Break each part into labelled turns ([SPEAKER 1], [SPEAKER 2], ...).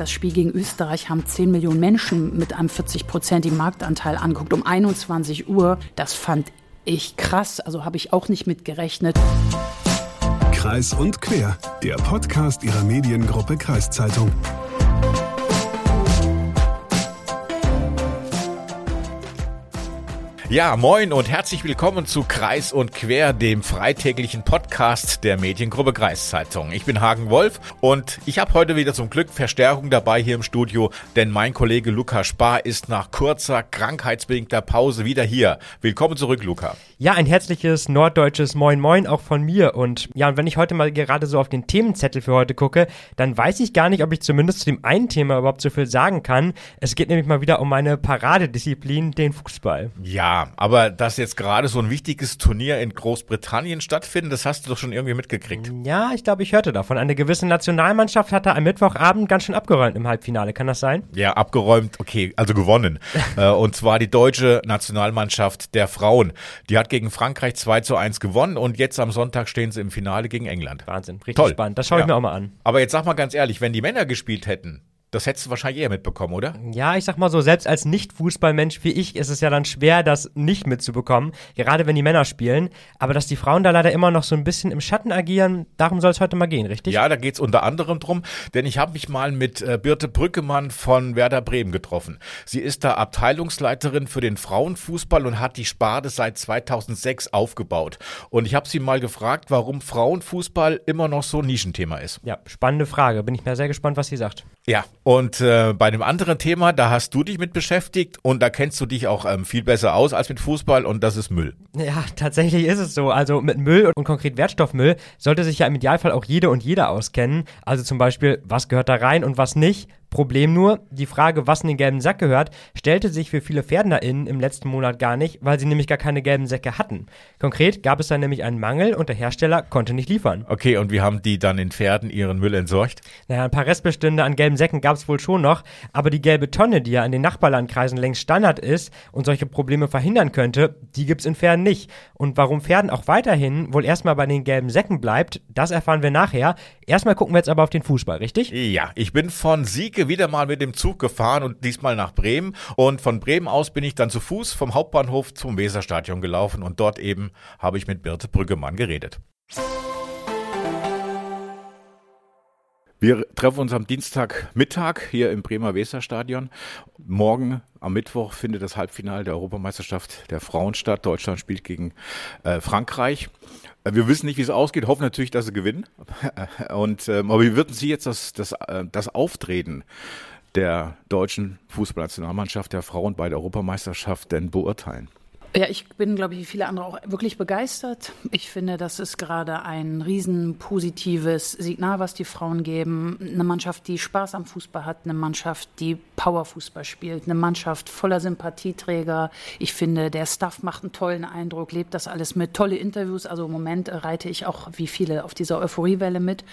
[SPEAKER 1] das Spiel gegen Österreich haben 10 Millionen Menschen mit einem 40-prozentigen Marktanteil angeguckt, um 21 Uhr. Das fand ich krass, also habe ich auch nicht mit gerechnet.
[SPEAKER 2] Kreis und Quer, der Podcast ihrer Mediengruppe Kreiszeitung.
[SPEAKER 3] Ja, moin und herzlich willkommen zu Kreis und Quer, dem freitäglichen Podcast der Mediengruppe Kreiszeitung. Ich bin Hagen Wolf und ich habe heute wieder zum Glück Verstärkung dabei hier im Studio, denn mein Kollege Luca Spar ist nach kurzer krankheitsbedingter Pause wieder hier. Willkommen zurück, Luca.
[SPEAKER 4] Ja, ein herzliches norddeutsches Moin Moin auch von mir und ja, und wenn ich heute mal gerade so auf den Themenzettel für heute gucke, dann weiß ich gar nicht, ob ich zumindest zu dem einen Thema überhaupt so viel sagen kann. Es geht nämlich mal wieder um meine Paradedisziplin, den Fußball.
[SPEAKER 3] Ja, aber dass jetzt gerade so ein wichtiges Turnier in Großbritannien stattfindet, das hast du doch schon irgendwie mitgekriegt.
[SPEAKER 4] Ja, ich glaube, ich hörte davon. Eine gewisse Nationalmannschaft hatte am Mittwochabend ganz schön abgeräumt im Halbfinale. Kann das sein?
[SPEAKER 3] Ja, abgeräumt, okay, also gewonnen. Äh, und zwar die deutsche Nationalmannschaft der Frauen. Die hat gegen Frankreich 2 zu 1 gewonnen und jetzt am Sonntag stehen sie im Finale gegen England.
[SPEAKER 4] Wahnsinn, richtig
[SPEAKER 3] Toll.
[SPEAKER 4] spannend. Das schaue ich
[SPEAKER 3] Ja.
[SPEAKER 4] mir auch mal an.
[SPEAKER 3] Aber jetzt sag mal ganz ehrlich, wenn die Männer gespielt hätten, das hättest du wahrscheinlich eher mitbekommen, oder?
[SPEAKER 4] Ja, ich sag mal so, selbst als Nicht-Fußballmensch wie ich ist es ja dann schwer, das nicht mitzubekommen, gerade wenn die Männer spielen. Aber dass die Frauen da leider immer noch so ein bisschen im Schatten agieren, darum soll es heute mal gehen, richtig?
[SPEAKER 3] Ja, da geht's unter anderem drum, denn ich habe mich mal mit äh, Birte Brückemann von Werder Bremen getroffen. Sie ist da Abteilungsleiterin für den Frauenfußball und hat die Sparte seit 2006 aufgebaut. Und ich habe sie mal gefragt, warum Frauenfußball immer noch so ein Nischenthema ist.
[SPEAKER 4] Ja, spannende Frage. Bin ich mir sehr gespannt, was sie sagt.
[SPEAKER 3] Ja, und äh, bei dem anderen Thema, da hast du dich mit beschäftigt und da kennst du dich auch ähm, viel besser aus als mit Fußball und das ist Müll.
[SPEAKER 4] Ja, tatsächlich ist es so. Also mit Müll und konkret Wertstoffmüll sollte sich ja im Idealfall auch jede und jeder auskennen. Also zum Beispiel, was gehört da rein und was nicht. Problem nur, die Frage, was in den gelben Sack gehört, stellte sich für viele PferdnerInnen im letzten Monat gar nicht, weil sie nämlich gar keine gelben Säcke hatten. Konkret gab es da nämlich einen Mangel und der Hersteller konnte nicht liefern.
[SPEAKER 3] Okay, und wie haben die dann in Pferden ihren Müll entsorgt?
[SPEAKER 4] Naja, ein paar Restbestände an gelben Säcken gab es wohl schon noch, aber die gelbe Tonne, die ja in den Nachbarlandkreisen längst Standard ist und solche Probleme verhindern könnte, die gibt's in Pferden nicht. Und warum Pferden auch weiterhin wohl erstmal bei den gelben Säcken bleibt, das erfahren wir nachher. Erstmal gucken wir jetzt aber auf den Fußball, richtig?
[SPEAKER 3] Ja, ich bin von Sieke wieder mal mit dem Zug gefahren und diesmal nach Bremen. Und von Bremen aus bin ich dann zu Fuß vom Hauptbahnhof zum Weserstadion gelaufen und dort eben habe ich mit Birte Brüggemann geredet. Wir treffen uns am Dienstagmittag hier im Bremer Weserstadion. Morgen am Mittwoch findet das Halbfinale der Europameisterschaft der Frauen statt. Deutschland spielt gegen äh, Frankreich. Äh, Wir wissen nicht, wie es ausgeht, hoffen natürlich, dass sie gewinnen. Und, ähm, aber wie würden Sie jetzt das, das, äh, das Auftreten der deutschen Fußballnationalmannschaft der Frauen bei der Europameisterschaft denn beurteilen?
[SPEAKER 1] Ja, ich bin, glaube ich, wie viele andere auch wirklich begeistert. Ich finde, das ist gerade ein riesen positives Signal, was die Frauen geben. Eine Mannschaft, die Spaß am Fußball hat, eine Mannschaft, die Powerfußball spielt, eine Mannschaft voller Sympathieträger. Ich finde, der Staff macht einen tollen Eindruck, lebt das alles mit. Tolle Interviews. Also im Moment reite ich auch wie viele auf dieser Euphoriewelle mit,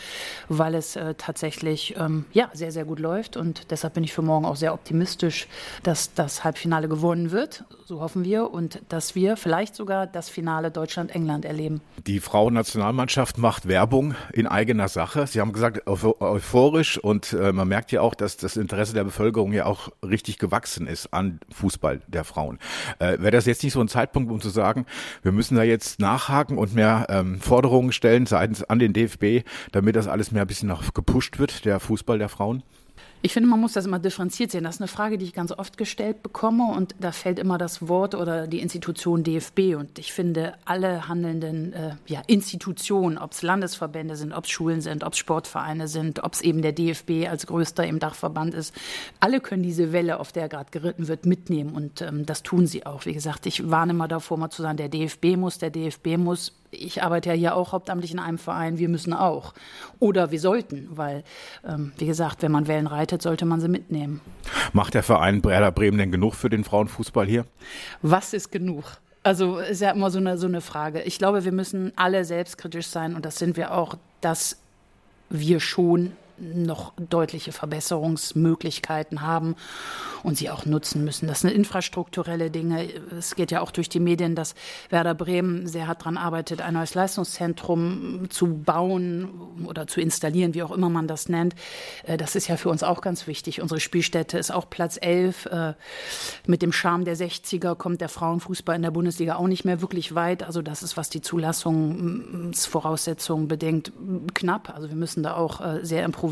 [SPEAKER 1] weil es äh, tatsächlich ähm, ja, sehr, sehr gut läuft. Und deshalb bin ich für morgen auch sehr optimistisch, dass das Halbfinale gewonnen wird. So hoffen wir. Und dass wir vielleicht sogar das Finale Deutschland-England erleben.
[SPEAKER 3] Die Frauennationalmannschaft macht Werbung in eigener Sache. Sie haben gesagt, euph- euphorisch und äh, man merkt ja auch, dass das Interesse der Bevölkerung ja auch richtig gewachsen ist an Fußball der Frauen. Äh, Wäre das jetzt nicht so ein Zeitpunkt, um zu sagen, wir müssen da jetzt nachhaken und mehr ähm, Forderungen stellen seitens an den DFB, damit das alles mehr ein bisschen noch gepusht wird, der Fußball der Frauen?
[SPEAKER 1] Ich finde, man muss das immer differenziert sehen. Das ist eine Frage, die ich ganz oft gestellt bekomme und da fällt immer das Wort oder die Institution DFB. Und ich finde, alle handelnden äh, ja, Institutionen, ob es Landesverbände sind, ob es Schulen sind, ob es Sportvereine sind, ob es eben der DFB als größter im Dachverband ist, alle können diese Welle, auf der gerade geritten wird, mitnehmen und ähm, das tun sie auch. Wie gesagt, ich warne immer davor, mal zu sagen, der DFB muss, der DFB muss. Ich arbeite ja hier auch hauptamtlich in einem Verein, wir müssen auch. Oder wir sollten, weil, ähm, wie gesagt, wenn man Wellen reitet, sollte man sie mitnehmen.
[SPEAKER 3] Macht der Verein Werder Bremen denn genug für den Frauenfußball hier?
[SPEAKER 1] Was ist genug? Also ist ja immer so eine, so eine Frage. Ich glaube, wir müssen alle selbstkritisch sein und das sind wir auch, dass wir schon noch deutliche Verbesserungsmöglichkeiten haben und sie auch nutzen müssen. Das sind infrastrukturelle Dinge. Es geht ja auch durch die Medien, dass Werder Bremen sehr hart daran arbeitet, ein neues Leistungszentrum zu bauen oder zu installieren, wie auch immer man das nennt. Äh, das ist ja für uns auch ganz wichtig. Unsere Spielstätte ist auch Platz 11. Äh, mit dem Charme der 60er kommt der Frauenfußball in der Bundesliga auch nicht mehr wirklich weit. Also das ist, was die Zulassungsvoraussetzungen bedenkt, knapp. Also wir müssen da auch äh, sehr improvisieren.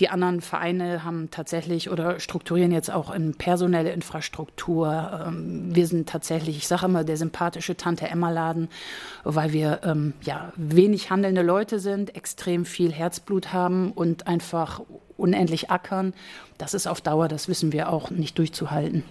[SPEAKER 1] Die anderen Vereine haben tatsächlich oder strukturieren jetzt auch in personelle Infrastruktur. Ähm, wir sind tatsächlich, ich sage immer, der sympathische Tante Emma Laden, weil wir ähm, ja wenig handelnde Leute sind, extrem viel Herzblut haben und einfach unendlich ackern das ist auf Dauer, das wissen wir auch, nicht durchzuhalten.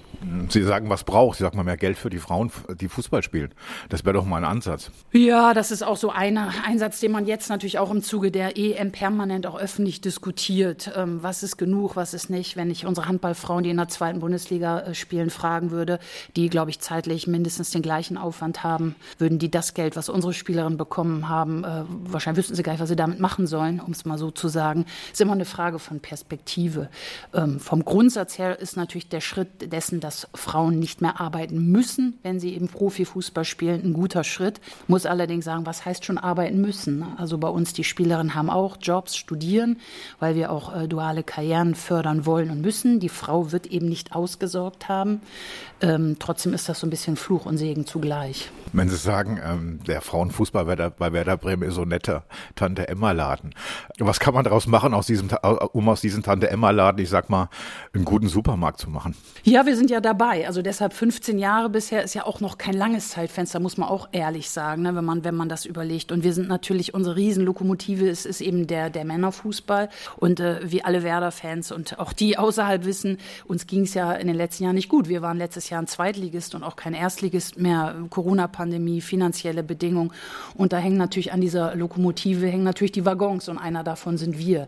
[SPEAKER 3] Sie sagen, was braucht? Sie sagen mal mehr Geld für die Frauen, die Fußball spielen. Das wäre doch mal ein Ansatz.
[SPEAKER 1] Ja, das ist auch so ein Einsatz, den man jetzt natürlich auch im Zuge der EM permanent auch öffentlich diskutiert. Ähm, was ist genug, was ist nicht? Wenn ich unsere Handballfrauen, die in der zweiten Bundesliga äh, spielen, fragen würde, die, glaube ich, zeitlich mindestens den gleichen Aufwand haben, würden die das Geld, was unsere Spielerinnen bekommen haben, äh, wahrscheinlich wüssten sie gar nicht, was sie damit machen sollen, um es mal so zu sagen. Ist immer eine Frage von Perspektive. Ähm, vom Grundsatz her ist natürlich der Schritt dessen, dass Frauen nicht mehr arbeiten müssen, wenn sie eben Profifußball spielen, ein guter Schritt. Muss allerdings sagen, was heißt schon arbeiten müssen? Also bei uns, die Spielerinnen haben auch Jobs, studieren, weil wir auch äh, duale Karrieren fördern wollen und müssen. Die Frau wird eben nicht ausgesorgt haben. Ähm, trotzdem ist das so ein bisschen Fluch und Segen zugleich.
[SPEAKER 3] Wenn Sie sagen, ähm, der Frauenfußball bei, der, bei Werder Bremen ist so netter Tante Emma Laden. Was kann man daraus machen, aus diesem, um aus diesem Tante Emma Laden, ich sag mal, einen guten Supermarkt zu machen?
[SPEAKER 1] Ja, wir sind ja dabei. Also deshalb 15 Jahre bisher ist ja auch noch kein langes Zeitfenster, muss man auch ehrlich sagen, ne, wenn man, wenn man das überlegt. Und wir sind natürlich, unsere Riesenlokomotive ist, ist eben der, der Männerfußball. Und äh, wie alle Werder-Fans und auch die außerhalb wissen, uns ging es ja in den letzten Jahren nicht gut. Wir waren letztes Jahr ein Zweitligist und auch kein Erstligist mehr. Corona-Pandemie, finanzielle Bedingungen. Und da hängen natürlich an dieser Lokomotive hängen natürlich die Waggons und einer davon sind wir.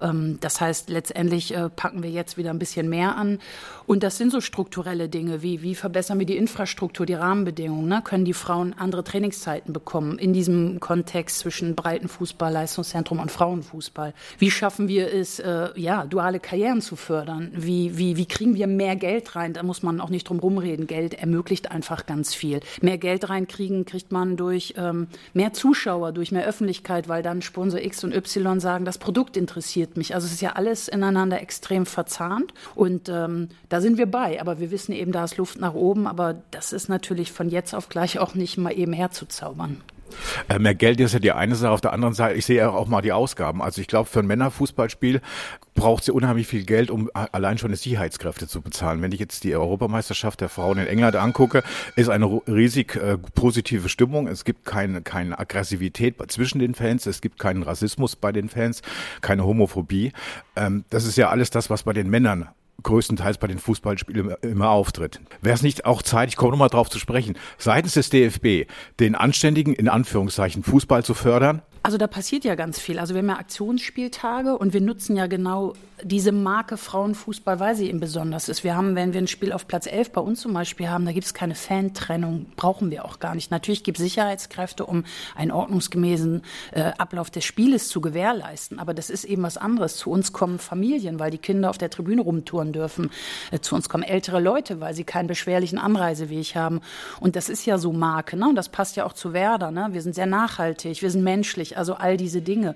[SPEAKER 1] Ähm, das heißt, letztendlich äh, packen wir jetzt wieder ein bisschen mehr an. Und das sind so strukturelle Dinge wie, wie verbessern wir die Infrastruktur, die Rahmenbedingungen? Ne? Können die Frauen andere Trainingszeiten bekommen in diesem Kontext zwischen Breitenfußball, Leistungszentrum und Frauenfußball? Wie schaffen wir es, äh, ja, duale Karrieren zu fördern? Wie, wie, wie kriegen wir mehr Geld rein? Da muss man auch nicht drum rumreden. Geld ermöglicht einfach ganz viel. Mehr Geld reinkriegen kriegt man durch ähm, mehr Zuschauer, durch mehr Öffentlichkeit, weil dann Sponsor X und Y sagen, das Produkt interessiert interessiert mich. Also es ist ja alles ineinander extrem verzahnt und ähm, da sind wir bei. Aber wir wissen eben, da ist Luft nach oben. Aber das ist natürlich von jetzt auf gleich auch nicht mal eben herzuzaubern.
[SPEAKER 3] Äh, mehr Geld ist ja die eine Sache. Auf der anderen Seite, ich sehe ja auch mal die Ausgaben. Also ich glaube, für ein Männerfußballspiel braucht es ja unheimlich viel Geld, um allein schon die Sicherheitskräfte zu bezahlen. Wenn ich jetzt die Europameisterschaft der Frauen in England angucke, ist eine riesig äh, positive Stimmung. Es gibt keine, keine Aggressivität zwischen den Fans. Es gibt keinen Rassismus bei den Fans, keine Homophobie. Ähm, das ist ja alles das, was bei den Männern größtenteils bei den Fußballspielen immer auftritt. Wäre es nicht auch Zeit, ich komme nochmal drauf zu sprechen, seitens des DFB den anständigen, in Anführungszeichen, Fußball zu fördern?
[SPEAKER 1] Also da passiert ja ganz viel. Also wir haben ja Aktionsspieltage und wir nutzen ja genau diese Marke Frauenfußball, weil sie eben besonders ist. Wir haben, wenn wir ein Spiel auf Platz 11 bei uns zum Beispiel haben, da gibt es keine Fantrennung, brauchen wir auch gar nicht. Natürlich gibt es Sicherheitskräfte, um einen ordnungsgemäßen äh, Ablauf des Spieles zu gewährleisten. Aber das ist eben was anderes. Zu uns kommen Familien, weil die Kinder auf der Tribüne rumtouren dürfen. Äh, zu uns kommen ältere Leute, weil sie keinen beschwerlichen Anreiseweg haben. Und das ist ja so Marke. Ne? Und das passt ja auch zu Werder. Ne? Wir sind sehr nachhaltig, wir sind menschlich also all diese Dinge.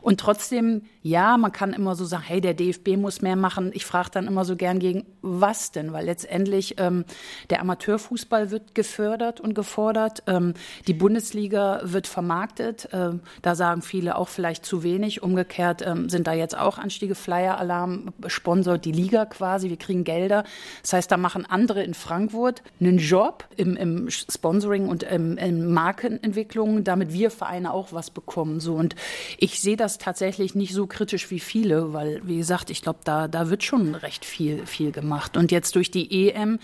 [SPEAKER 1] Und trotzdem, ja, man kann immer so sagen, hey, der DFB muss mehr machen. Ich frage dann immer so gern gegen, was denn? Weil letztendlich ähm, der Amateurfußball wird gefördert und gefordert. Ähm, die Bundesliga wird vermarktet. Ähm, da sagen viele auch vielleicht zu wenig. Umgekehrt ähm, sind da jetzt auch Anstiege, Flyer-Alarm, sponsort die Liga quasi. Wir kriegen Gelder. Das heißt, da machen andere in Frankfurt einen Job im, im Sponsoring und im, in Markenentwicklung, damit wir Vereine auch was bekommen. So und ich sehe das das tatsächlich nicht so kritisch wie viele, weil, wie gesagt, ich glaube, da, da wird schon recht viel, viel gemacht. Und jetzt durch die EM,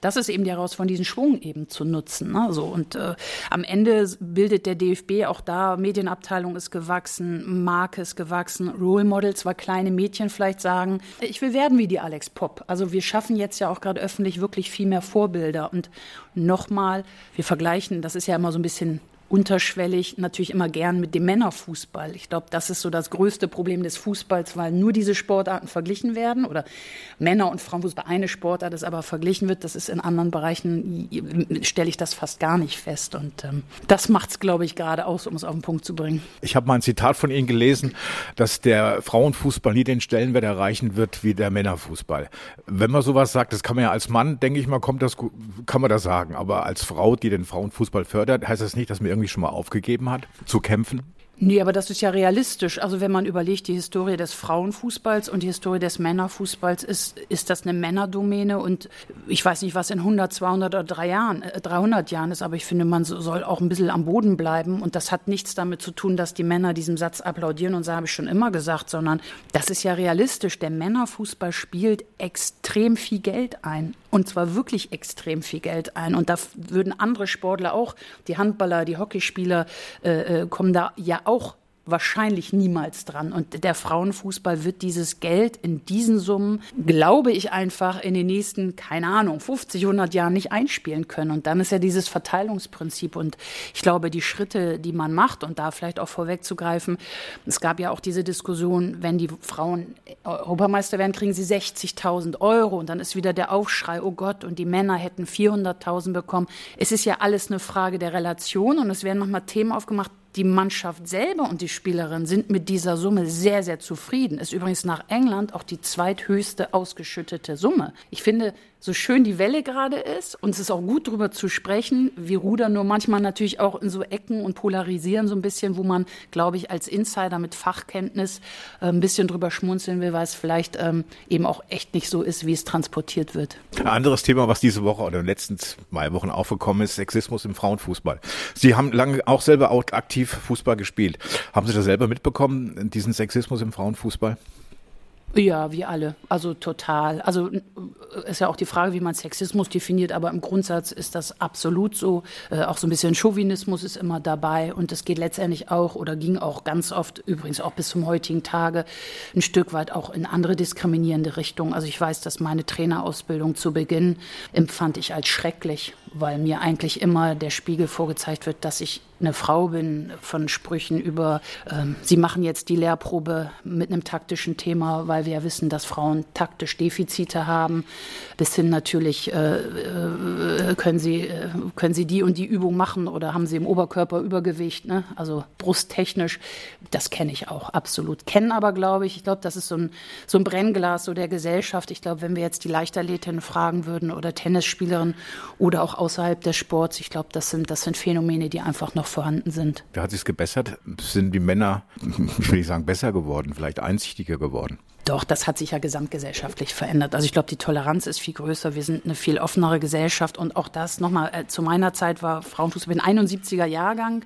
[SPEAKER 1] das ist eben die Herausforderung, diesen Schwung eben zu nutzen. Ne? So, und äh, am Ende bildet der DFB auch da, Medienabteilung ist gewachsen, Marke ist gewachsen, Role Models, weil kleine Mädchen vielleicht sagen, ich will werden wie die Alex Pop. Also wir schaffen jetzt ja auch gerade öffentlich wirklich viel mehr Vorbilder. Und nochmal, wir vergleichen, das ist ja immer so ein bisschen unterschwellig natürlich immer gern mit dem Männerfußball. Ich glaube, das ist so das größte Problem des Fußballs, weil nur diese Sportarten verglichen werden oder Männer- und Frauenfußball eine Sportart ist, aber verglichen wird. Das ist in anderen Bereichen, stelle ich das fast gar nicht fest. Und ähm, das macht es, glaube ich, gerade aus, um es auf den Punkt zu bringen.
[SPEAKER 3] Ich habe mal ein Zitat von Ihnen gelesen, dass der Frauenfußball nie den Stellenwert erreichen wird wie der Männerfußball. Wenn man sowas sagt, das kann man ja als Mann, denke ich mal, kommt das, kann man das sagen. Aber als Frau, die den Frauenfußball fördert, heißt das nicht, dass man irgendwie schon mal aufgegeben hat, zu kämpfen?
[SPEAKER 1] Nee, aber das ist ja realistisch. Also wenn man überlegt, die Historie des Frauenfußballs und die Historie des Männerfußballs ist, ist das eine Männerdomäne und ich weiß nicht, was in 100, 200 oder 3 Jahren, 300 äh, Jahren ist, aber ich finde, man soll auch ein bisschen am Boden bleiben und das hat nichts damit zu tun, dass die Männer diesem Satz applaudieren und so habe ich schon immer gesagt, sondern das ist ja realistisch. Der Männerfußball spielt extrem viel Geld ein und zwar wirklich extrem viel Geld ein. Und da würden andere Sportler auch, die Handballer, die Hockeyspieler, äh, äh kommen da ja auch wahrscheinlich niemals dran. Und der Frauenfußball wird dieses Geld in diesen Summen, glaube ich einfach, in den nächsten, keine Ahnung, 50, 100 Jahren nicht einspielen können. Und dann ist ja dieses Verteilungsprinzip. Und ich glaube, die Schritte, die man macht, und da vielleicht auch vorwegzugreifen, es gab ja auch diese Diskussion, wenn die Frauen Europameister werden, kriegen sie 60.000 Euro. Und dann ist wieder der Aufschrei, oh Gott, und die Männer hätten 400.000 bekommen. Es ist ja alles eine Frage der Relation. Und es werden nochmal Themen aufgemacht, die Mannschaft selber und die Spielerin sind mit dieser Summe sehr, sehr zufrieden. Ist übrigens nach England auch die zweithöchste ausgeschüttete Summe. Ich finde, so schön die Welle gerade ist, und es ist auch gut darüber zu sprechen, wir rudern nur manchmal natürlich auch in so Ecken und polarisieren so ein bisschen, wo man, glaube ich, als Insider mit Fachkenntnis äh, ein bisschen drüber schmunzeln will, weil es vielleicht ähm, eben auch echt nicht so ist, wie es transportiert wird.
[SPEAKER 3] Ein anderes Thema, was diese Woche oder in den letzten zwei Wochen aufgekommen ist, Sexismus im Frauenfußball. Sie haben lange auch selber auch aktiv Fußball gespielt. Haben Sie das selber mitbekommen, diesen Sexismus im Frauenfußball?
[SPEAKER 1] Ja, wie alle. Also total. Also ist ja auch die Frage, wie man Sexismus definiert, aber im Grundsatz ist das absolut so. Äh, auch so ein bisschen Chauvinismus ist immer dabei und es geht letztendlich auch oder ging auch ganz oft, übrigens auch bis zum heutigen Tage, ein Stück weit auch in andere diskriminierende Richtungen. Also ich weiß, dass meine Trainerausbildung zu Beginn empfand ich als schrecklich, weil mir eigentlich immer der Spiegel vorgezeigt wird, dass ich eine Frau bin, von Sprüchen über, ähm, Sie machen jetzt die Lehrprobe mit einem taktischen Thema, weil wir ja wissen, dass Frauen taktisch Defizite haben, bis hin natürlich, äh, äh, können, Sie, äh, können Sie die und die Übung machen oder haben Sie im Oberkörper Übergewicht, ne? also brusttechnisch, das kenne ich auch absolut. Kennen aber, glaube ich, ich glaube, das ist so ein, so ein Brennglas so der Gesellschaft. Ich glaube, wenn wir jetzt die Leichtathletinnen fragen würden oder Tennisspielerinnen oder auch außerhalb des Sports, ich glaube, das sind, das sind Phänomene, die einfach noch vorhanden sind.
[SPEAKER 3] Wie hat sich gebessert? Sind die Männer, ich will nicht sagen besser geworden, vielleicht einsichtiger geworden?
[SPEAKER 1] Doch, das hat sich ja gesamtgesellschaftlich verändert. Also ich glaube, die Toleranz ist viel größer. Wir sind eine viel offenere Gesellschaft. Und auch das nochmal, äh, zu meiner Zeit war Frauenfußball ein 71er Jahrgang.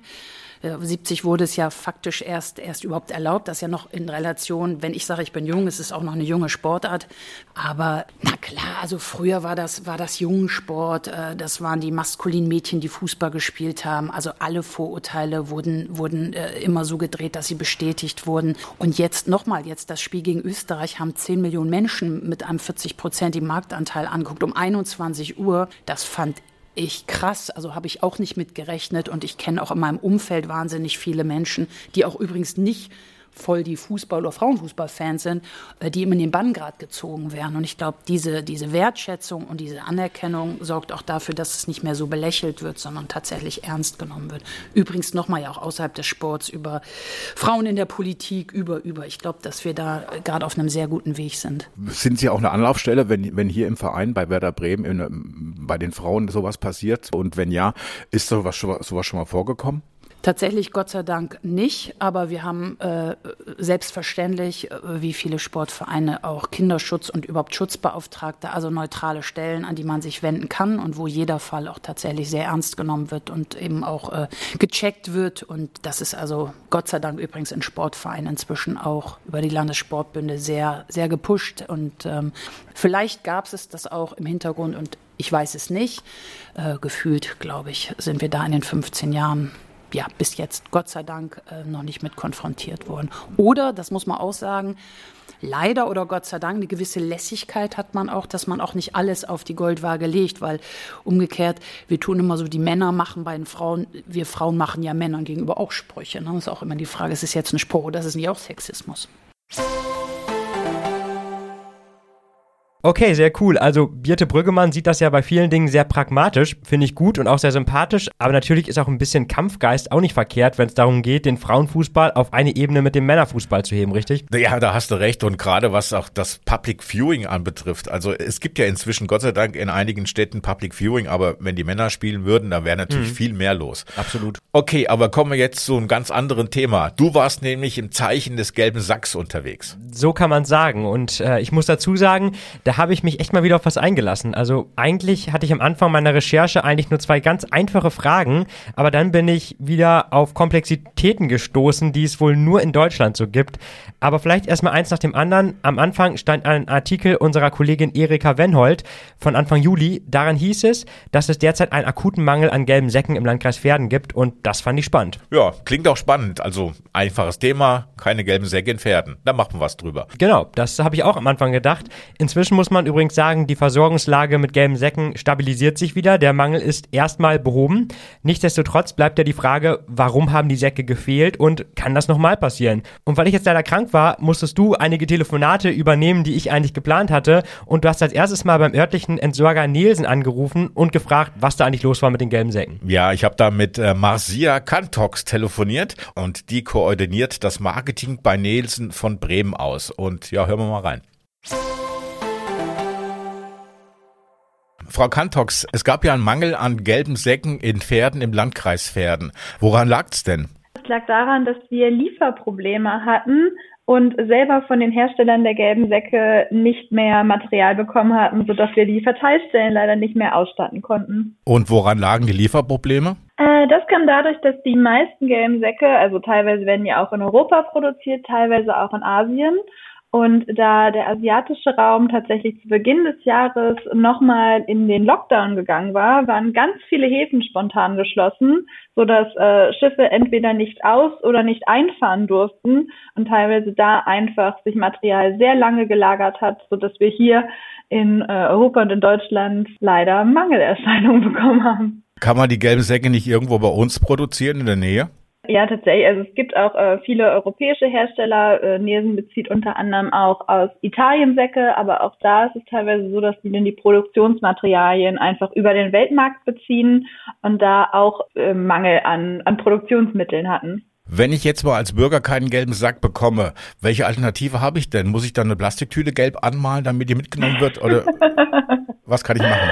[SPEAKER 1] 70 wurde es ja faktisch erst, erst überhaupt erlaubt. Das ist ja noch in Relation, wenn ich sage, ich bin jung, ist es auch noch eine junge Sportart. Aber na klar, also früher war das, war das Jungensport. Äh, das waren die maskulinen Mädchen, die Fußball gespielt haben. Also alle Vorurteile wurden, wurden äh, immer so gedreht, dass sie bestätigt wurden. Und jetzt nochmal, jetzt das Spiel gegen Österreich haben 10 Millionen Menschen mit einem 40 prozentigen Marktanteil angeguckt um 21 Uhr. Das fand ich krass, also habe ich auch nicht mitgerechnet und ich kenne auch in meinem Umfeld wahnsinnig viele Menschen, die auch übrigens nicht voll die Fußball- oder Frauenfußballfans sind, äh, die immer in den Bann gerade gezogen werden. Und ich glaube, diese, diese Wertschätzung und diese Anerkennung sorgt auch dafür, dass es nicht mehr so belächelt wird, sondern tatsächlich ernst genommen wird. Übrigens nochmal ja auch außerhalb des Sports über Frauen in der Politik, über, über. Ich glaube, dass wir da gerade auf einem sehr guten Weg sind.
[SPEAKER 3] Sind Sie auch eine Anlaufstelle, wenn, wenn hier im Verein bei Werder Bremen in, bei den Frauen sowas passiert? Und wenn ja, ist sowas, sowas schon mal vorgekommen?
[SPEAKER 1] Tatsächlich Gott sei Dank nicht, aber wir haben äh, selbstverständlich, äh, wie viele Sportvereine, auch Kinderschutz und überhaupt Schutzbeauftragte, also neutrale Stellen, an die man sich wenden kann und wo jeder Fall auch tatsächlich sehr ernst genommen wird und eben auch äh, gecheckt wird. Und das ist also Gott sei Dank übrigens in Sportvereinen inzwischen auch über die Landessportbünde sehr, sehr gepusht. Und ähm, vielleicht gab es das auch im Hintergrund und ich weiß es nicht. Äh, gefühlt, glaube ich, sind wir da in den 15 Jahren ja, bis jetzt Gott sei Dank äh, noch nicht mit konfrontiert wurden. Oder, das muss man auch sagen, leider oder Gott sei Dank eine gewisse Lässigkeit hat man auch, dass man auch nicht alles auf die Goldwaage legt, weil umgekehrt, wir tun immer so, die Männer machen bei den Frauen, wir Frauen machen ja Männern gegenüber auch Sprüche. Ne? Das ist auch immer die Frage, ist es jetzt ein Spruch oder ist es nicht auch Sexismus?
[SPEAKER 4] Okay, sehr cool. Also Birte Brüggemann sieht das ja bei vielen Dingen sehr pragmatisch, finde ich gut und auch sehr sympathisch. Aber natürlich ist auch ein bisschen Kampfgeist auch nicht verkehrt, wenn es darum geht, den Frauenfußball auf eine Ebene mit dem Männerfußball zu heben, richtig?
[SPEAKER 3] Ja, da hast du recht. Und gerade was auch das Public Viewing anbetrifft. Also es gibt ja inzwischen Gott sei Dank in einigen Städten Public Viewing, aber wenn die Männer spielen würden, dann wäre natürlich mhm. viel mehr los.
[SPEAKER 4] Absolut.
[SPEAKER 3] Okay, aber kommen wir jetzt zu einem ganz anderen Thema. Du warst nämlich im Zeichen des gelben Sacks unterwegs.
[SPEAKER 4] So kann man sagen. Und äh, ich muss dazu sagen, da habe ich mich echt mal wieder auf was eingelassen. Also eigentlich hatte ich am Anfang meiner Recherche eigentlich nur zwei ganz einfache Fragen, aber dann bin ich wieder auf Komplexitäten gestoßen, die es wohl nur in Deutschland so gibt. Aber vielleicht erstmal eins nach dem anderen. Am Anfang stand ein Artikel unserer Kollegin Erika Wenhold von Anfang Juli. Daran hieß es, dass es derzeit einen akuten Mangel an gelben Säcken im Landkreis Pferden gibt und das fand ich spannend.
[SPEAKER 3] Ja, klingt auch spannend. Also einfaches Thema, keine gelben Säcke in Pferden. Da machen wir was drüber.
[SPEAKER 4] Genau, das habe ich auch am Anfang gedacht. Inzwischen muss man übrigens übrigens sagen, die Versorgungslage mit gelben Säcken stabilisiert sich wieder. Der Mangel ist erstmal behoben. Nichtsdestotrotz bleibt ja die Frage, warum haben die Säcke gefehlt und kann das nochmal passieren? Und weil ich jetzt leider krank war, musstest du einige Telefonate übernehmen, die ich eigentlich geplant hatte. Und du hast als erstes mal beim örtlichen Entsorger Nielsen angerufen und gefragt, was da eigentlich los war mit den gelben Säcken.
[SPEAKER 3] Ja, ich habe da mit äh, Marcia Kantox telefoniert und die koordiniert das Marketing bei Nielsen von Bremen aus. Und ja, hören wir mal rein. Frau Kantox, es gab ja einen Mangel an gelben Säcken in Pferden im Landkreis Pferden. Woran lag es denn?
[SPEAKER 5] Es lag daran, dass wir Lieferprobleme hatten und selber von den Herstellern der gelben Säcke nicht mehr Material bekommen hatten, sodass wir die Verteilstellen leider nicht mehr ausstatten konnten.
[SPEAKER 3] Und woran lagen die Lieferprobleme?
[SPEAKER 5] Äh, das kam dadurch, dass die meisten gelben Säcke, also teilweise werden die auch in Europa produziert, teilweise auch in Asien. Und da der asiatische Raum tatsächlich zu Beginn des Jahres nochmal in den Lockdown gegangen war, waren ganz viele Häfen spontan geschlossen, sodass äh, Schiffe entweder nicht aus oder nicht einfahren durften und teilweise da einfach sich Material sehr lange gelagert hat, sodass wir hier in äh, Europa und in Deutschland leider Mangelerscheinungen bekommen haben.
[SPEAKER 3] Kann man die gelben Säcke nicht irgendwo bei uns produzieren in der Nähe?
[SPEAKER 5] Ja, tatsächlich. Also es gibt auch äh, viele europäische Hersteller. Äh, Nielsen bezieht unter anderem auch aus Italien Säcke, aber auch da ist es teilweise so, dass die dann die Produktionsmaterialien einfach über den Weltmarkt beziehen und da auch äh, Mangel an, an Produktionsmitteln hatten.
[SPEAKER 3] Wenn ich jetzt mal als Bürger keinen gelben Sack bekomme, welche Alternative habe ich denn? Muss ich dann eine Plastiktüte gelb anmalen, damit die mitgenommen wird? Oder was kann ich machen?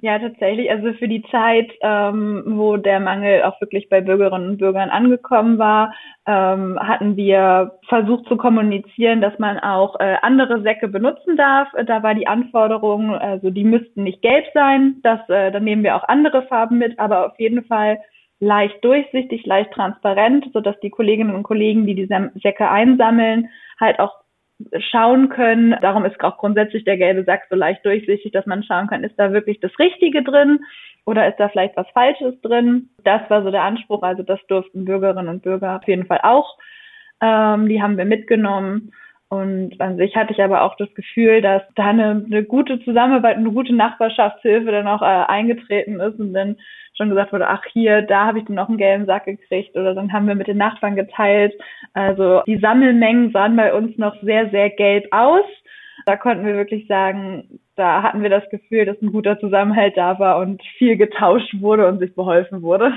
[SPEAKER 5] Ja, tatsächlich. Also für die Zeit, ähm, wo der Mangel auch wirklich bei Bürgerinnen und Bürgern angekommen war, ähm, hatten wir versucht zu kommunizieren, dass man auch äh, andere Säcke benutzen darf. Da war die Anforderung, also die müssten nicht gelb sein. Das, äh, dann nehmen wir auch andere Farben mit, aber auf jeden Fall leicht durchsichtig, leicht transparent, so dass die Kolleginnen und Kollegen, die diese Säcke einsammeln, halt auch schauen können. Darum ist auch grundsätzlich der gelbe Sack so leicht durchsichtig, dass man schauen kann, ist da wirklich das Richtige drin oder ist da vielleicht was Falsches drin. Das war so der Anspruch. Also das durften Bürgerinnen und Bürger auf jeden Fall auch. Ähm, die haben wir mitgenommen. Und an sich hatte ich aber auch das Gefühl, dass da eine, eine gute Zusammenarbeit, eine gute Nachbarschaftshilfe dann auch äh, eingetreten ist und dann schon gesagt wurde, ach hier, da habe ich dann noch einen gelben Sack gekriegt oder dann haben wir mit den Nachbarn geteilt. Also die Sammelmengen sahen bei uns noch sehr, sehr gelb aus. Da konnten wir wirklich sagen, da hatten wir das Gefühl, dass ein guter Zusammenhalt da war und viel getauscht wurde und sich beholfen wurde.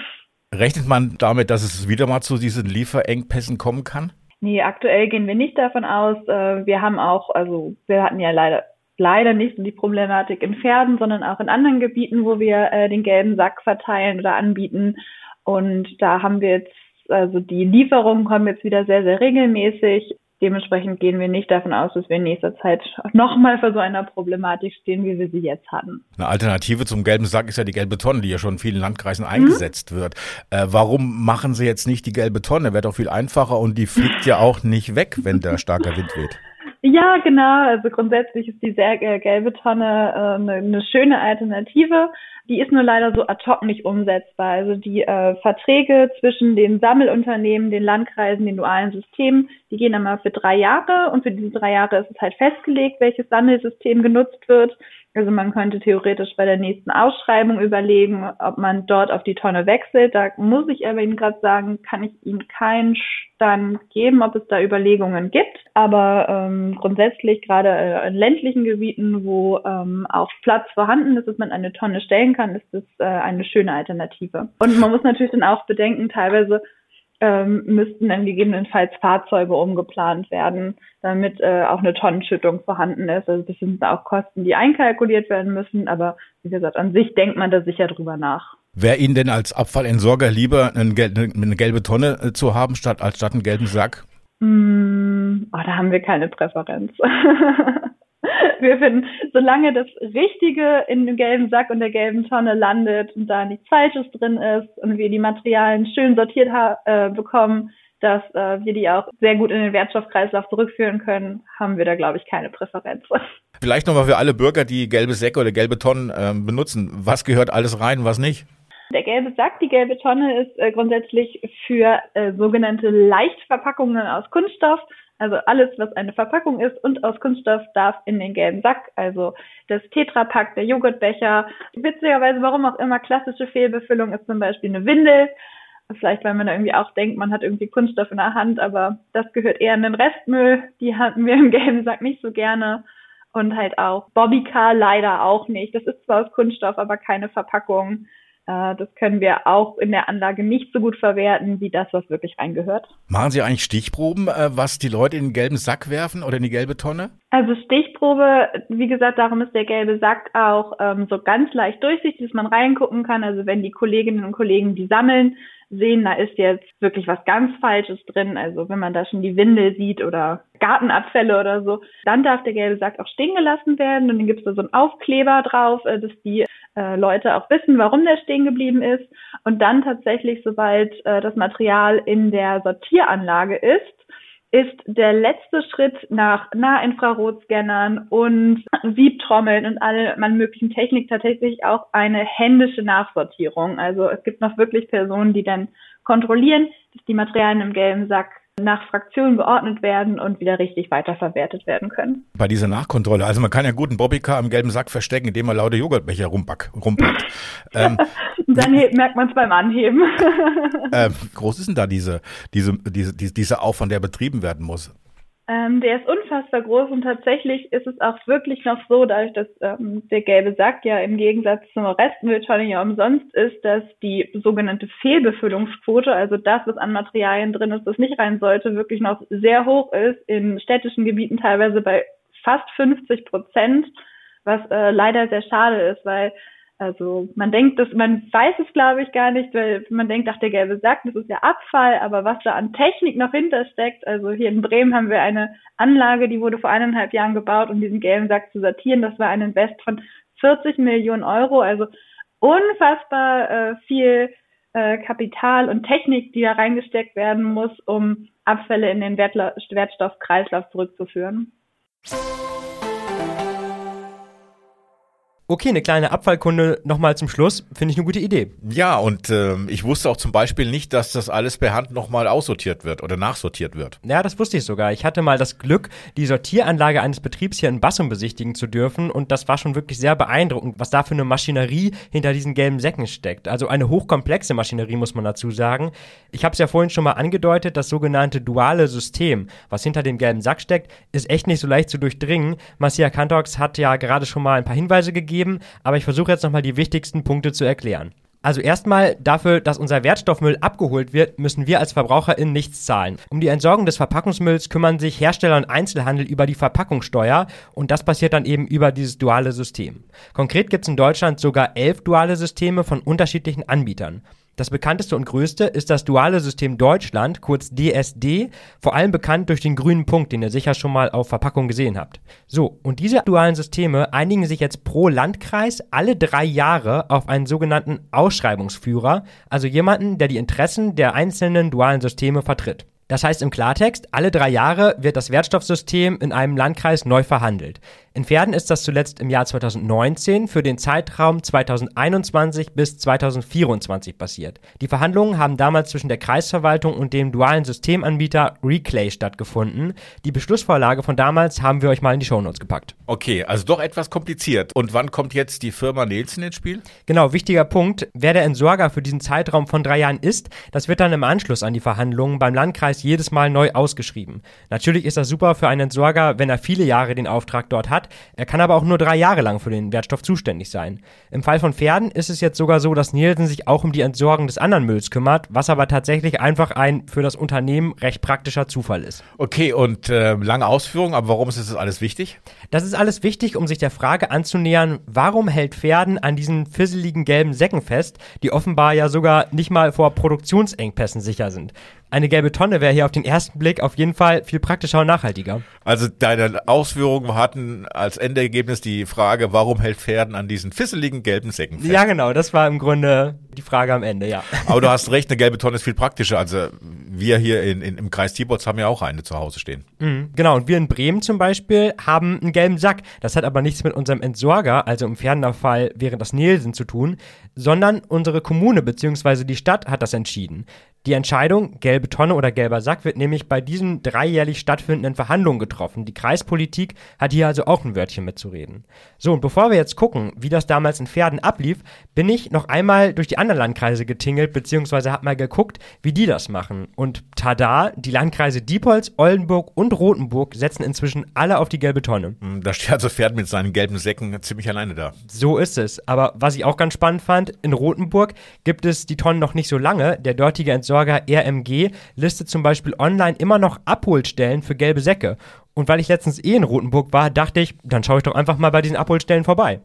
[SPEAKER 3] Rechnet man damit, dass es wieder mal zu diesen Lieferengpässen kommen kann?
[SPEAKER 5] Nee, aktuell gehen wir nicht davon aus. Äh, wir haben auch, also wir hatten ja leider leider nicht die Problematik in Pferden, sondern auch in anderen Gebieten, wo wir äh, den gelben Sack verteilen oder anbieten. Und da haben wir jetzt, also die Lieferungen kommen jetzt wieder sehr, sehr regelmäßig. Dementsprechend gehen wir nicht davon aus, dass wir in nächster Zeit nochmal vor so einer Problematik stehen, wie wir sie jetzt hatten.
[SPEAKER 3] Eine Alternative zum gelben Sack ist ja die gelbe Tonne, die ja schon in vielen Landkreisen eingesetzt mhm. wird. Äh, warum machen Sie jetzt nicht die gelbe Tonne? Wäre doch viel einfacher und die fliegt ja auch nicht weg, wenn der starker Wind weht.
[SPEAKER 5] Ja, genau. Also grundsätzlich ist die sehr äh, gelbe Tonne äh, eine, eine schöne Alternative. Die ist nur leider so ad hoc nicht umsetzbar. Also die äh, Verträge zwischen den Sammelunternehmen, den Landkreisen, den dualen Systemen, die gehen einmal für drei Jahre und für diese drei Jahre ist es halt festgelegt, welches Sammelsystem genutzt wird. Also man könnte theoretisch bei der nächsten Ausschreibung überlegen, ob man dort auf die Tonne wechselt. Da muss ich aber Ihnen gerade sagen, kann ich Ihnen keinen Stand geben, ob es da Überlegungen gibt. Aber ähm, grundsätzlich gerade äh, in ländlichen Gebieten, wo ähm, auch Platz vorhanden ist, dass man eine Tonne stellen kann, ist das äh, eine schöne Alternative. Und man muss natürlich dann auch bedenken, teilweise ähm, müssten dann gegebenenfalls Fahrzeuge umgeplant werden, damit äh, auch eine Tonnenschüttung vorhanden ist. Also das sind auch Kosten, die einkalkuliert werden müssen, aber wie gesagt, an sich denkt man da sicher drüber nach.
[SPEAKER 3] Wäre Ihnen denn als Abfallentsorger lieber eine, eine gelbe Tonne äh, zu haben, statt als statt einen gelben Sack?
[SPEAKER 5] Mm, oh, da haben wir keine Präferenz. wir finden, solange das Richtige in dem gelben Sack und der gelben Tonne landet und da nichts Falsches drin ist und wir die Materialien schön sortiert äh, bekommen, dass äh, wir die auch sehr gut in den Wertstoffkreislauf zurückführen können, haben wir da, glaube ich, keine Präferenz.
[SPEAKER 3] Vielleicht nochmal für alle Bürger, die gelbe Säcke oder gelbe Tonnen äh, benutzen. Was gehört alles rein, was nicht?
[SPEAKER 5] Der gelbe Sack, die gelbe Tonne ist äh, grundsätzlich für äh, sogenannte Leichtverpackungen aus Kunststoff also alles, was eine Verpackung ist und aus Kunststoff, darf in den gelben Sack. Also das Tetrapack, der Joghurtbecher. Witzigerweise, warum auch immer klassische Fehlbefüllung ist zum Beispiel eine Windel. Vielleicht, weil man da irgendwie auch denkt, man hat irgendwie Kunststoff in der Hand, aber das gehört eher in den Restmüll. Die hatten wir im gelben Sack nicht so gerne. Und halt auch Bobbycar leider auch nicht. Das ist zwar aus Kunststoff, aber keine Verpackung. Äh, das können wir auch in der Anlage nicht so gut verwerten, wie das, was wirklich reingehört.
[SPEAKER 3] Machen Sie eigentlich Stichproben, äh, was die Leute in den gelben Sack werfen oder in die gelbe Tonne?
[SPEAKER 5] Also Stichprobe, wie gesagt, darum ist der gelbe Sack auch ähm, so ganz leicht durchsichtig, dass man reingucken kann. Also wenn die Kolleginnen und Kollegen die sammeln, sehen, da ist jetzt wirklich was ganz Falsches drin. Also wenn man da schon die Windel sieht oder Gartenabfälle oder so, dann darf der gelbe Sack auch stehen gelassen werden und dann gibt es da so einen Aufkleber drauf, äh, dass die äh, Leute auch wissen, warum der stehen geblieben ist. Und dann tatsächlich, sobald äh, das Material in der Sortieranlage ist, ist der letzte Schritt nach Nahinfrarotscannern und Siebtrommeln und alle man möglichen Technik tatsächlich auch eine händische Nachsortierung. Also es gibt noch wirklich Personen, die dann kontrollieren, dass die Materialien im gelben Sack nach Fraktionen geordnet werden und wieder richtig weiterverwertet werden können.
[SPEAKER 3] Bei dieser Nachkontrolle, also man kann ja gut einen Bobbycar im gelben Sack verstecken, indem man laute Joghurtbecher rumpackt.
[SPEAKER 5] ähm, Dann merkt man es beim Anheben.
[SPEAKER 3] ähm, groß ist denn da diese, diese, diese, diese, dieser Aufwand, der betrieben werden muss?
[SPEAKER 5] Ähm, der ist unfassbar groß und tatsächlich ist es auch wirklich noch so, dadurch, dass ähm, der gelbe Sack ja im Gegensatz zum Restmülltonne ja umsonst ist, dass die sogenannte Fehlbefüllungsquote, also das, was an Materialien drin ist, das nicht rein sollte, wirklich noch sehr hoch ist, in städtischen Gebieten teilweise bei fast 50 Prozent, was äh, leider sehr schade ist, weil also man denkt, dass man weiß es, glaube ich, gar nicht, weil man denkt, ach, der gelbe Sack, das ist ja Abfall, aber was da an Technik noch hintersteckt, also hier in Bremen haben wir eine Anlage, die wurde vor eineinhalb Jahren gebaut, um diesen gelben Sack zu sortieren. Das war ein Invest von 40 Millionen Euro, also unfassbar äh, viel äh, Kapital und Technik, die da reingesteckt werden muss, um Abfälle in den Wertstoffkreislauf zurückzuführen.
[SPEAKER 4] Okay, eine kleine Abfallkunde nochmal zum Schluss, finde ich eine gute Idee.
[SPEAKER 3] Ja, und äh, ich wusste auch zum Beispiel nicht, dass das alles per Hand nochmal aussortiert wird oder nachsortiert wird.
[SPEAKER 4] Ja, das wusste ich sogar. Ich hatte mal das Glück, die Sortieranlage eines Betriebs hier in Bassum besichtigen zu dürfen und das war schon wirklich sehr beeindruckend, was da für eine Maschinerie hinter diesen gelben Säcken steckt. Also eine hochkomplexe Maschinerie, muss man dazu sagen. Ich habe es ja vorhin schon mal angedeutet, das sogenannte duale System, was hinter dem gelben Sack steckt, ist echt nicht so leicht zu durchdringen. Marcia Kantox hat ja gerade schon mal ein paar Hinweise gegeben geben, aber ich versuche jetzt nochmal die wichtigsten Punkte zu erklären. Also erstmal dafür, dass unser Wertstoffmüll abgeholt wird, müssen wir als VerbraucherInnen nichts zahlen. Um die Entsorgung des Verpackungsmülls kümmern sich Hersteller und Einzelhandel über die Verpackungssteuer und das passiert dann eben über dieses duale System. Konkret gibt es in Deutschland sogar elf duale Systeme von unterschiedlichen Anbietern. Das bekannteste und größte ist das Duale System Deutschland, kurz DSD, vor allem bekannt durch den grünen Punkt, den ihr sicher schon mal auf Verpackung gesehen habt. So, und diese dualen Systeme einigen sich jetzt pro Landkreis alle drei Jahre auf einen sogenannten Ausschreibungsführer, also jemanden, der die Interessen der einzelnen dualen Systeme vertritt. Das heißt im Klartext, alle drei Jahre wird das Wertstoffsystem in einem Landkreis neu verhandelt. In Pferden ist das zuletzt im Jahr 2019 für den Zeitraum 2021 bis 2024 passiert. Die Verhandlungen haben damals zwischen der Kreisverwaltung und dem dualen Systemanbieter Reclay stattgefunden. Die Beschlussvorlage von damals haben wir euch mal in die Shownotes gepackt.
[SPEAKER 3] Okay, also doch etwas kompliziert. Und wann kommt jetzt die Firma Nielsen ins Spiel?
[SPEAKER 4] Genau, wichtiger Punkt. Wer der Entsorger für diesen Zeitraum von drei Jahren ist, das wird dann im Anschluss an die Verhandlungen beim Landkreis jedes Mal neu ausgeschrieben. Natürlich ist das super für einen Entsorger, wenn er viele Jahre den Auftrag dort hat. Er kann aber auch nur drei Jahre lang für den Wertstoff zuständig sein. Im Fall von Pferden ist es jetzt sogar so, dass Nielsen sich auch um die Entsorgung des anderen Mülls kümmert, was aber tatsächlich einfach ein für das Unternehmen recht praktischer Zufall ist.
[SPEAKER 3] Okay, und äh, lange Ausführungen, aber warum ist das alles wichtig?
[SPEAKER 4] Das ist alles wichtig, um sich der Frage anzunähern, warum hält Pferden an diesen fisseligen gelben Säcken fest, die offenbar ja sogar nicht mal vor Produktionsengpässen sicher sind. Eine gelbe Tonne wäre hier auf den ersten Blick auf jeden Fall viel praktischer und nachhaltiger.
[SPEAKER 3] Also deine Ausführungen hatten als Endergebnis die Frage, warum hält Pferden an diesen fisseligen gelben Säcken fest?
[SPEAKER 4] Ja, genau, das war im Grunde die Frage am Ende, ja.
[SPEAKER 3] Aber du hast recht, eine gelbe Tonne ist viel praktischer. Also wir hier in, in, im Kreis Tibots haben ja auch eine zu Hause stehen.
[SPEAKER 4] Mhm, genau, und wir in Bremen zum Beispiel haben einen gelben Sack. Das hat aber nichts mit unserem Entsorger, also im Pferdener wäre das Nielsen zu tun, sondern unsere Kommune bzw. die Stadt hat das entschieden. Die Entscheidung, gelbe Tonne oder gelber Sack, wird nämlich bei diesen dreijährlich stattfindenden Verhandlungen getroffen. Die Kreispolitik hat hier also auch ein Wörtchen mitzureden. So, und bevor wir jetzt gucken, wie das damals in Pferden ablief, bin ich noch einmal durch die anderen Landkreise getingelt, beziehungsweise hab mal geguckt, wie die das machen. Und tada, die Landkreise Diepholz, Oldenburg und Rothenburg setzen inzwischen alle auf die gelbe Tonne.
[SPEAKER 3] Hm, da steht also Pferd mit seinen gelben Säcken ziemlich alleine da.
[SPEAKER 4] So ist es. Aber was ich auch ganz spannend fand, in Rothenburg gibt es die Tonnen noch nicht so lange. Der dortige Entsorger RMG listet zum Beispiel online immer noch Abholstellen für gelbe Säcke. Und weil ich letztens eh in Rothenburg war, dachte ich, dann schaue ich doch einfach mal bei diesen Abholstellen vorbei.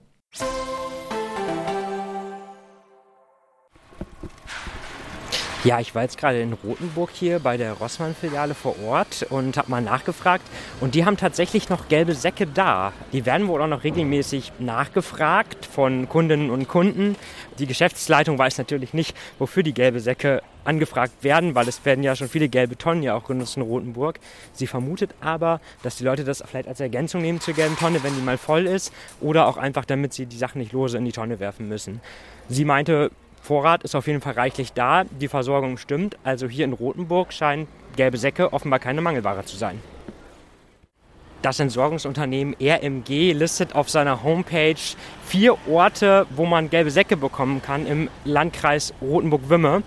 [SPEAKER 4] Ja, ich war jetzt gerade in Rothenburg hier bei der Rossmann-Filiale vor Ort und habe mal nachgefragt. Und die haben tatsächlich noch gelbe Säcke da. Die werden wohl auch noch regelmäßig nachgefragt von Kundinnen und Kunden. Die Geschäftsleitung weiß natürlich nicht, wofür die gelbe Säcke angefragt werden, weil es werden ja schon viele gelbe Tonnen ja auch genutzt in Rothenburg. Sie vermutet aber, dass die Leute das vielleicht als Ergänzung nehmen zur gelben Tonne, wenn die mal voll ist, oder auch einfach, damit sie die Sachen nicht lose in die Tonne werfen müssen. Sie meinte, Vorrat ist auf jeden Fall reichlich da, die Versorgung stimmt. Also hier in Rothenburg scheinen gelbe Säcke offenbar keine Mangelware zu sein. Das Entsorgungsunternehmen RMG listet auf seiner Homepage vier Orte, wo man gelbe Säcke bekommen kann im Landkreis Rothenburg-Wümme.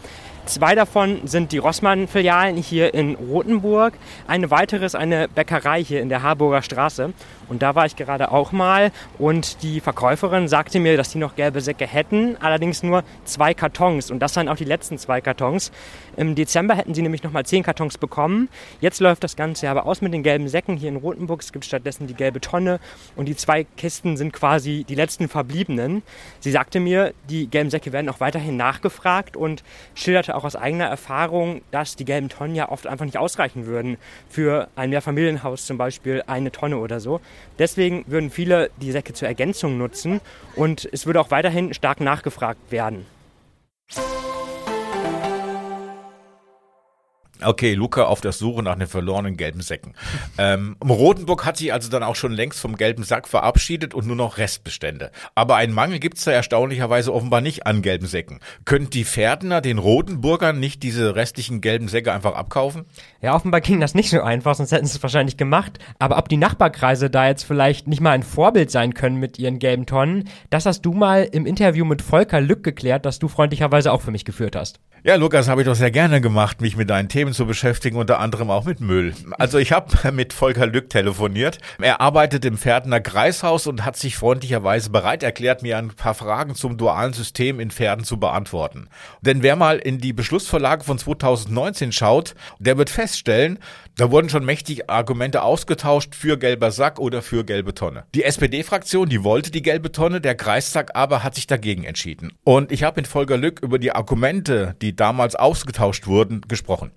[SPEAKER 4] Zwei davon sind die Rossmann-Filialen hier in Rothenburg. Eine weitere ist eine Bäckerei hier in der Harburger Straße. Und da war ich gerade auch mal und die Verkäuferin sagte mir, dass die noch gelbe Säcke hätten, allerdings nur zwei Kartons. Und das seien auch die letzten zwei Kartons. Im Dezember hätten sie nämlich nochmal zehn Kartons bekommen. Jetzt läuft das Ganze aber aus mit den gelben Säcken hier in Rothenburg. Es gibt stattdessen die gelbe Tonne und die zwei Kisten sind quasi die letzten verbliebenen. Sie sagte mir, die gelben Säcke werden auch weiterhin nachgefragt und schilderte auch aus eigener Erfahrung, dass die gelben Tonnen ja oft einfach nicht ausreichen würden für ein Mehrfamilienhaus zum Beispiel eine Tonne oder so. Deswegen würden viele die Säcke zur Ergänzung nutzen und es würde auch weiterhin stark nachgefragt werden.
[SPEAKER 3] Okay, Luca auf der Suche nach den verlorenen gelben Säcken. ähm, Rotenburg hat sich also dann auch schon längst vom gelben Sack verabschiedet und nur noch Restbestände. Aber einen Mangel gibt's da erstaunlicherweise offenbar nicht an gelben Säcken. Könnten die Pferdener den Rotenburgern nicht diese restlichen gelben Säcke einfach abkaufen?
[SPEAKER 4] Ja, offenbar ging das nicht so einfach, sonst hätten sie es wahrscheinlich gemacht. Aber ob die Nachbarkreise da jetzt vielleicht nicht mal ein Vorbild sein können mit ihren gelben Tonnen, das hast du mal im Interview mit Volker Lück geklärt, das du freundlicherweise auch für mich geführt hast.
[SPEAKER 3] Ja, Lukas, habe ich doch sehr gerne gemacht, mich mit deinen Themen zu beschäftigen, unter anderem auch mit Müll. Also ich habe mit Volker Lück telefoniert. Er arbeitet im Pferdener Kreishaus und hat sich freundlicherweise bereit erklärt, mir ein paar Fragen zum dualen System in Pferden zu beantworten. Denn wer mal in die Beschlussvorlage von 2019 schaut, der wird feststellen, da wurden schon mächtig Argumente ausgetauscht für gelber Sack oder für gelbe Tonne. Die SPD-Fraktion, die wollte die gelbe Tonne, der Kreistag aber hat sich dagegen entschieden. Und ich habe mit Volker Lück über die Argumente, die damals ausgetauscht wurden, gesprochen.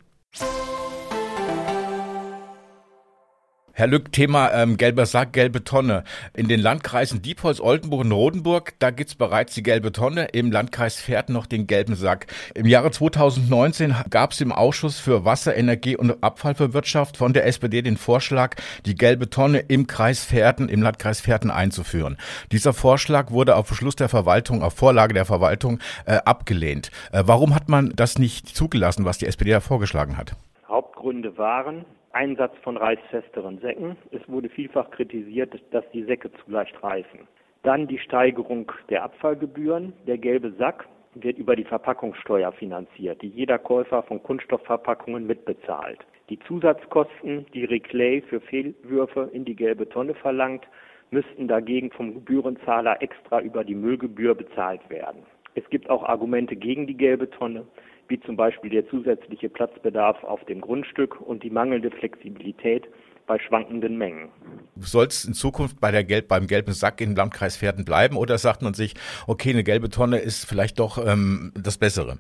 [SPEAKER 3] Herr Lück, Thema ähm, gelber Sack, gelbe Tonne. In den Landkreisen Diepholz, Oldenburg und Rodenburg, da gibt's bereits die gelbe Tonne. Im Landkreis Pferd noch den gelben Sack. Im Jahre 2019 gab's im Ausschuss für Wasser, Energie und Abfallverwirtschaft von der SPD den Vorschlag, die gelbe Tonne im Kreis Pferden, im Landkreis Pferden einzuführen. Dieser Vorschlag wurde auf Beschluss der Verwaltung, auf Vorlage der Verwaltung äh, abgelehnt. Äh, warum hat man das nicht zugelassen, was die SPD da vorgeschlagen hat?
[SPEAKER 6] Hauptgründe waren Einsatz von reißfesteren Säcken. Es wurde vielfach kritisiert, dass die Säcke zu leicht reißen. Dann die Steigerung der Abfallgebühren. Der gelbe Sack wird über die Verpackungssteuer finanziert, die jeder Käufer von Kunststoffverpackungen mitbezahlt. Die Zusatzkosten, die Reclay für Fehlwürfe in die gelbe Tonne verlangt, müssten dagegen vom Gebührenzahler extra über die Müllgebühr bezahlt werden. Es gibt auch Argumente gegen die gelbe Tonne wie zum Beispiel der zusätzliche Platzbedarf auf dem Grundstück und die mangelnde Flexibilität bei schwankenden Mengen.
[SPEAKER 3] Soll es in Zukunft bei der Gelb, beim gelben Sack in Landkreis Pferden bleiben oder sagt man sich, okay, eine gelbe Tonne ist vielleicht doch ähm, das Bessere?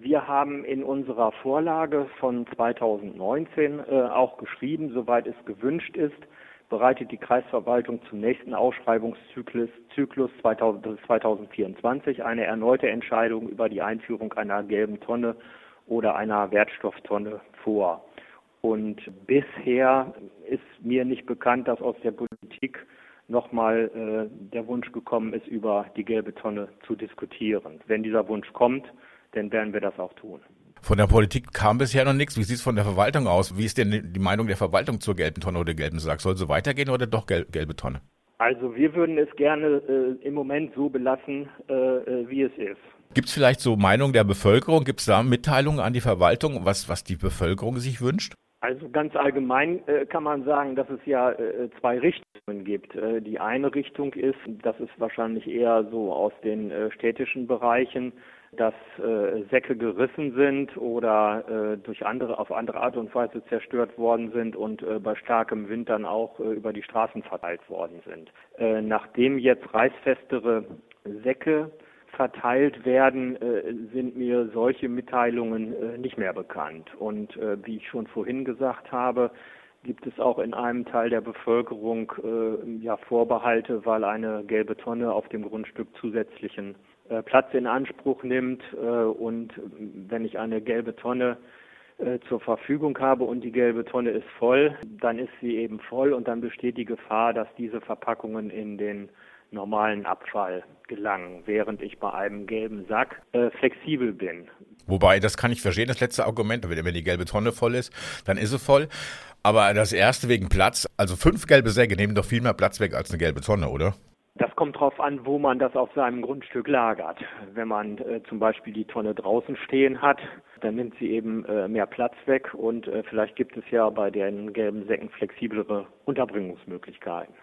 [SPEAKER 6] Wir haben in unserer Vorlage von 2019 äh, auch geschrieben, soweit es gewünscht ist, bereitet die Kreisverwaltung zum nächsten Ausschreibungszyklus Zyklus 2000, 2024 eine erneute Entscheidung über die Einführung einer gelben Tonne oder einer Wertstofftonne vor. Und bisher ist mir nicht bekannt, dass aus der Politik nochmal äh, der Wunsch gekommen ist, über die gelbe Tonne zu diskutieren. Wenn dieser Wunsch kommt, dann werden wir das auch tun.
[SPEAKER 3] Von der Politik kam bisher noch nichts. Wie sieht es von der Verwaltung aus? Wie ist denn die Meinung der Verwaltung zur gelben Tonne oder gelben Sack? Soll sie weitergehen oder doch gel gelbe Tonne?
[SPEAKER 6] Also wir würden es gerne äh, im Moment so belassen, äh, äh wie es ist.
[SPEAKER 3] Gibt es vielleicht so Meinungen der Bevölkerung? Gibt es da Mitteilungen an die Verwaltung, was, was die Bevölkerung sich wünscht?
[SPEAKER 6] Also ganz allgemein äh, kann man sagen, dass es ja äh, zwei Richtungen gibt. Äh, die eine Richtung ist, das ist wahrscheinlich eher so aus den äh, städtischen Bereichen, dass äh, Säcke gerissen sind oder äh, durch andere auf andere Art und Weise zerstört worden sind und äh, bei starkem Wind dann auch äh, über die Straßen verteilt worden sind. Äh, nachdem jetzt reißfestere Säcke verteilt werden, äh, sind mir solche Mitteilungen äh, nicht mehr bekannt. Und äh, wie ich schon vorhin gesagt habe, gibt es auch in einem Teil der Bevölkerung äh, ja Vorbehalte, weil eine gelbe Tonne auf dem Grundstück zusätzlichen Platz in Anspruch nimmt. Äh, und wenn ich eine gelbe Tonne äh, zur Verfügung habe und die gelbe Tonne ist voll, dann ist sie eben voll und dann besteht die Gefahr, dass diese Verpackungen in den normalen Abfall gelangen, während ich bei einem gelben Sack äh, flexibel bin.
[SPEAKER 3] Wobei, das kann ich verstehen, das letzte Argument, wenn die gelbe Tonne voll ist, dann ist sie voll. Aber das erste wegen Platz, also fünf gelbe Säcke nehmen doch viel mehr Platz weg als eine gelbe Tonne, oder?
[SPEAKER 6] Das kommt darauf an, wo man das auf seinem Grundstück lagert. Wenn man äh, zum Beispiel die Tonne draußen stehen hat, dann nimmt sie eben äh, mehr Platz weg und äh, vielleicht gibt es ja bei den gelben Säcken flexiblere Unterbringungsmöglichkeiten.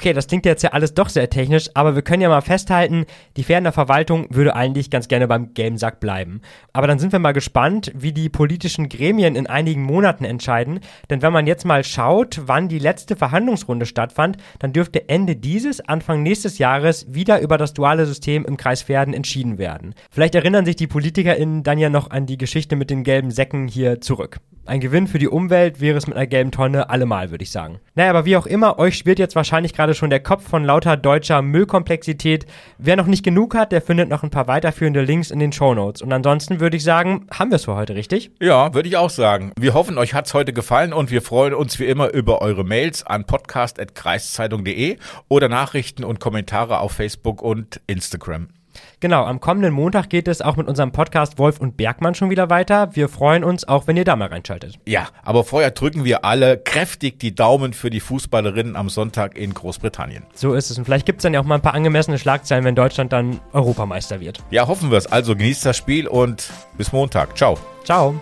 [SPEAKER 4] Okay, das klingt jetzt ja alles doch sehr technisch, aber wir können ja mal festhalten, die Pferdener Verwaltung würde eigentlich ganz gerne beim gelben Sack bleiben. Aber dann sind wir mal gespannt, wie die politischen Gremien in einigen Monaten entscheiden. Denn wenn man jetzt mal schaut, wann die letzte Verhandlungsrunde stattfand, dann dürfte Ende dieses, Anfang nächstes Jahres wieder über das duale System im Kreis Pferden entschieden werden. Vielleicht erinnern sich die PolitikerInnen dann ja noch an die Geschichte mit den gelben Säcken hier zurück. Ein Gewinn für die Umwelt wäre es mit einer gelben Tonne allemal, würde ich sagen. Naja, aber wie auch immer, euch spielt jetzt wahrscheinlich gerade schon der Kopf von lauter deutscher Müllkomplexität. Wer noch nicht genug hat, der findet noch ein paar weiterführende Links in den Show Notes. Und ansonsten würde ich sagen, haben wir es für heute, richtig?
[SPEAKER 3] Ja, würde ich auch sagen. Wir hoffen, euch hat es heute gefallen und wir freuen uns wie immer über eure Mails an podcast.kreiszeitung.de oder Nachrichten und Kommentare auf Facebook und Instagram.
[SPEAKER 4] Genau, am kommenden Montag geht es auch mit unserem Podcast Wolf und Bergmann schon wieder weiter. Wir freuen uns auch, wenn ihr da mal reinschaltet.
[SPEAKER 3] Ja, aber vorher drücken wir alle kräftig die Daumen für die Fußballerinnen am Sonntag in Großbritannien.
[SPEAKER 4] So ist es. Und vielleicht gibt es dann ja auch mal ein paar angemessene Schlagzeilen, wenn Deutschland dann Europameister wird.
[SPEAKER 3] Ja, hoffen wir es. Also genießt das Spiel und bis Montag. Ciao.
[SPEAKER 4] Ciao.